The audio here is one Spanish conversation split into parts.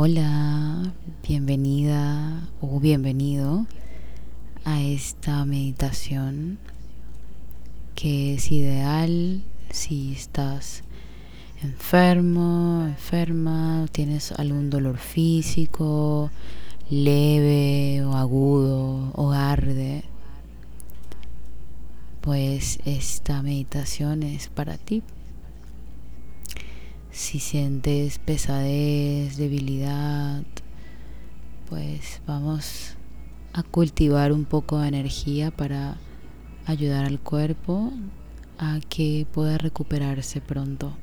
Hola, bienvenida o bienvenido a esta meditación que es ideal si estás enfermo, enferma, tienes algún dolor físico, leve o agudo o arde, pues esta meditación es para ti. Si sientes pesadez, debilidad, pues vamos a cultivar un poco de energía para ayudar al cuerpo a que pueda recuperarse pronto.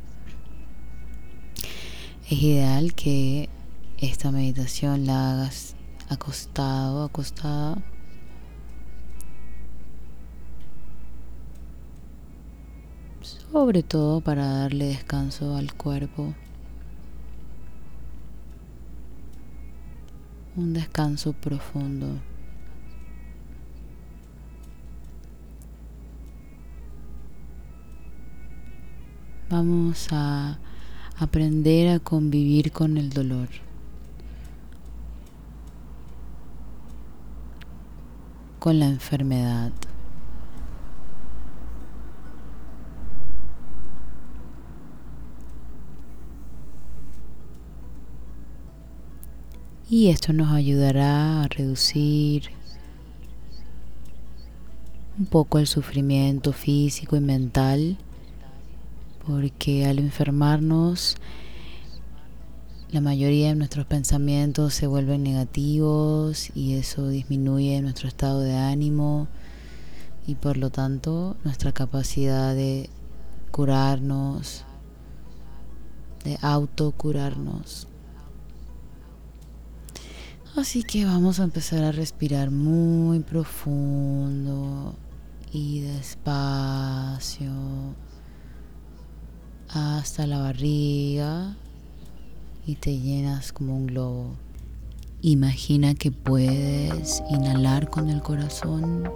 Es ideal que esta meditación la hagas acostado, acostada sobre todo para darle descanso al cuerpo. Un descanso profundo. Vamos a aprender a convivir con el dolor. con la enfermedad. Y esto nos ayudará a reducir un poco el sufrimiento físico y mental porque al enfermarnos la mayoría de nuestros pensamientos se vuelven negativos y eso disminuye nuestro estado de ánimo y por lo tanto nuestra capacidad de curarnos, de autocurarnos. Así que vamos a empezar a respirar muy profundo y despacio hasta la barriga y te llenas como un globo. Imagina que puedes inhalar con el corazón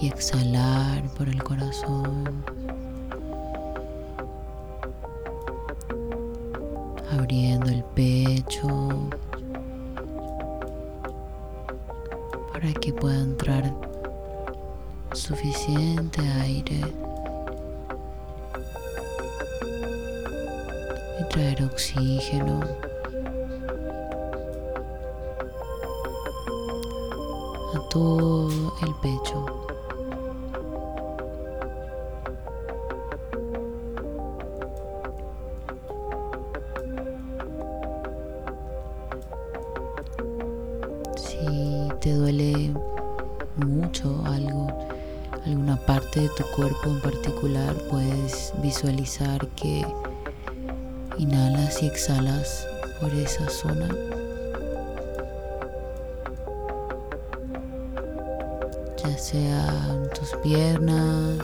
y exhalar por el corazón. Abriendo el pecho para que pueda entrar suficiente aire y traer oxígeno. a todo el pecho. Tu cuerpo en particular, puedes visualizar que inhalas y exhalas por esa zona. Ya sea tus piernas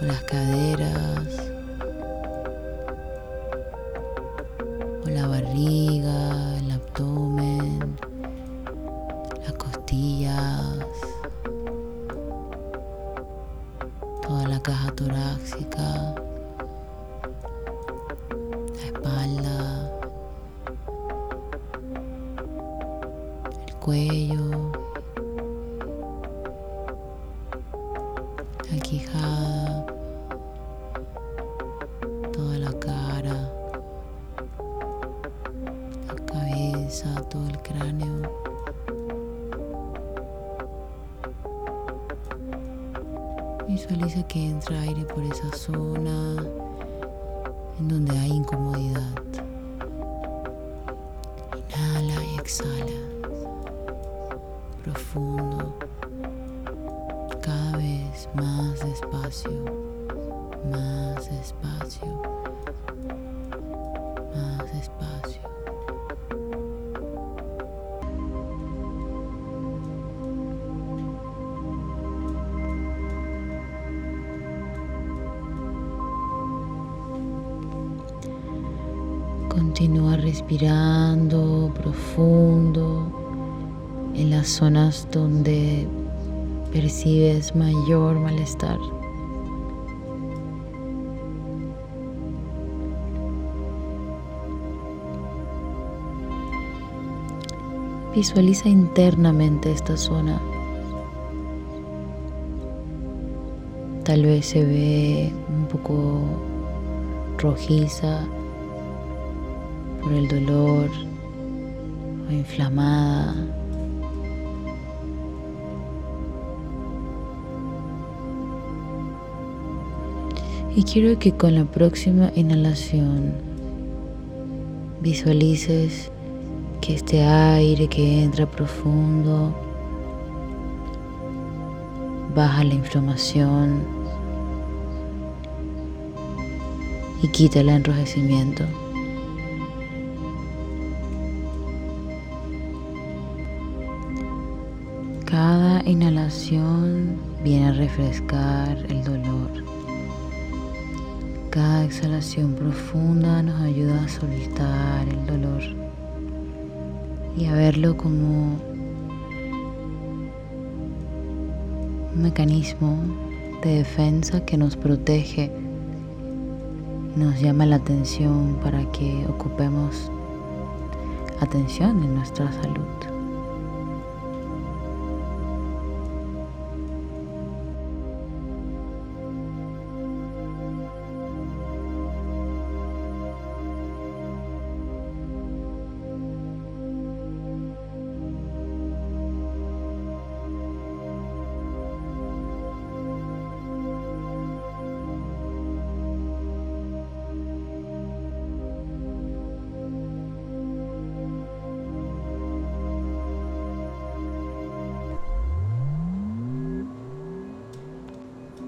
o las caderas o la barriga, torácica, la espalda, el cuello, la quijada, toda la cara, la cabeza, todo el cráneo. Visualiza que entra aire por esa zona en donde hay incomodidad. Inhala y exhala. Profundo. Cada vez más despacio. Más despacio. Continúa respirando profundo en las zonas donde percibes mayor malestar. Visualiza internamente esta zona. Tal vez se ve un poco rojiza por el dolor o inflamada. Y quiero que con la próxima inhalación visualices que este aire que entra profundo baja la inflamación y quita el enrojecimiento. Inhalación viene a refrescar el dolor. Cada exhalación profunda nos ayuda a soltar el dolor y a verlo como un mecanismo de defensa que nos protege, nos llama la atención para que ocupemos atención en nuestra salud.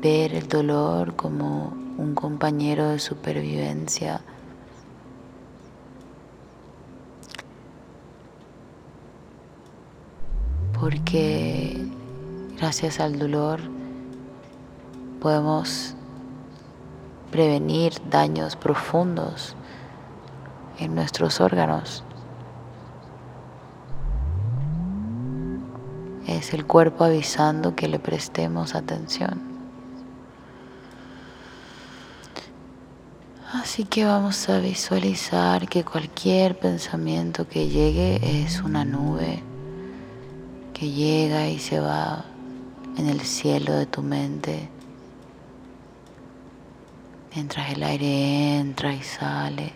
Ver el dolor como un compañero de supervivencia. Porque gracias al dolor podemos prevenir daños profundos en nuestros órganos. Es el cuerpo avisando que le prestemos atención. Así que vamos a visualizar que cualquier pensamiento que llegue es una nube que llega y se va en el cielo de tu mente. Mientras el aire entra y sale.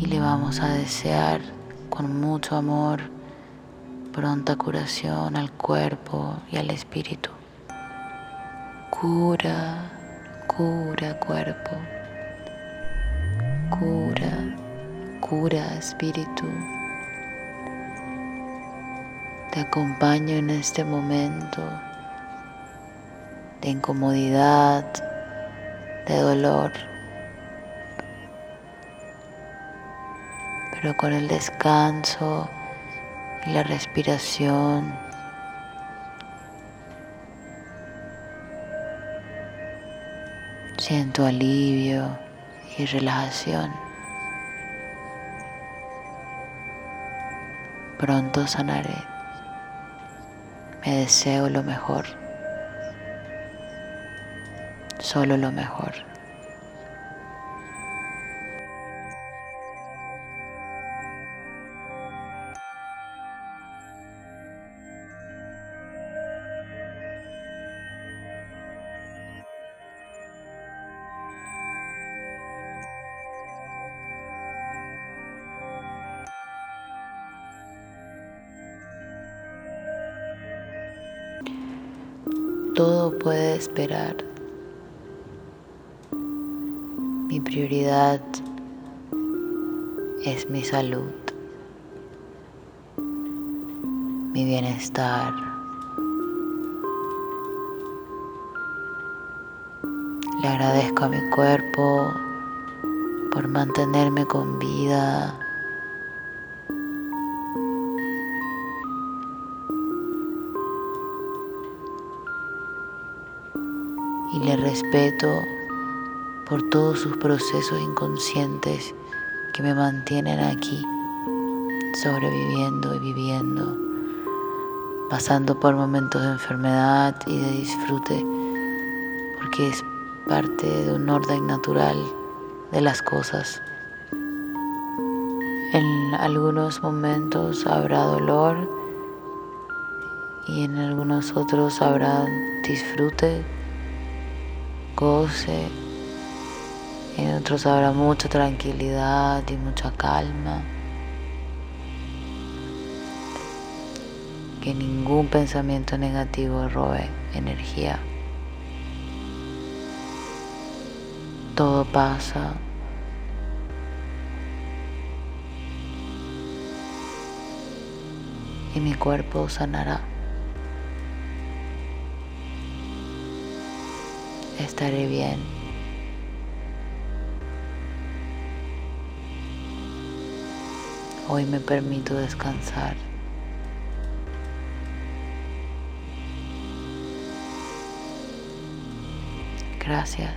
Y le vamos a desear con mucho amor pronta curación al cuerpo y al espíritu. Cura cura cuerpo, cura, cura espíritu. Te acompaño en este momento de incomodidad, de dolor, pero con el descanso y la respiración Siento alivio y relajación. Pronto sanaré. Me deseo lo mejor. Solo lo mejor. Todo puede esperar. Mi prioridad es mi salud, mi bienestar. Le agradezco a mi cuerpo por mantenerme con vida y le respeto por todos sus procesos inconscientes que me mantienen aquí, sobreviviendo y viviendo, pasando por momentos de enfermedad y de disfrute, porque es parte de un orden natural de las cosas. En algunos momentos habrá dolor y en algunos otros habrá disfrute, goce, en otros habrá mucha tranquilidad y mucha calma. Que ningún pensamiento negativo robe energía. Todo pasa. Y mi cuerpo sanará. Estaré bien. Hoy me permito descansar. Gracias.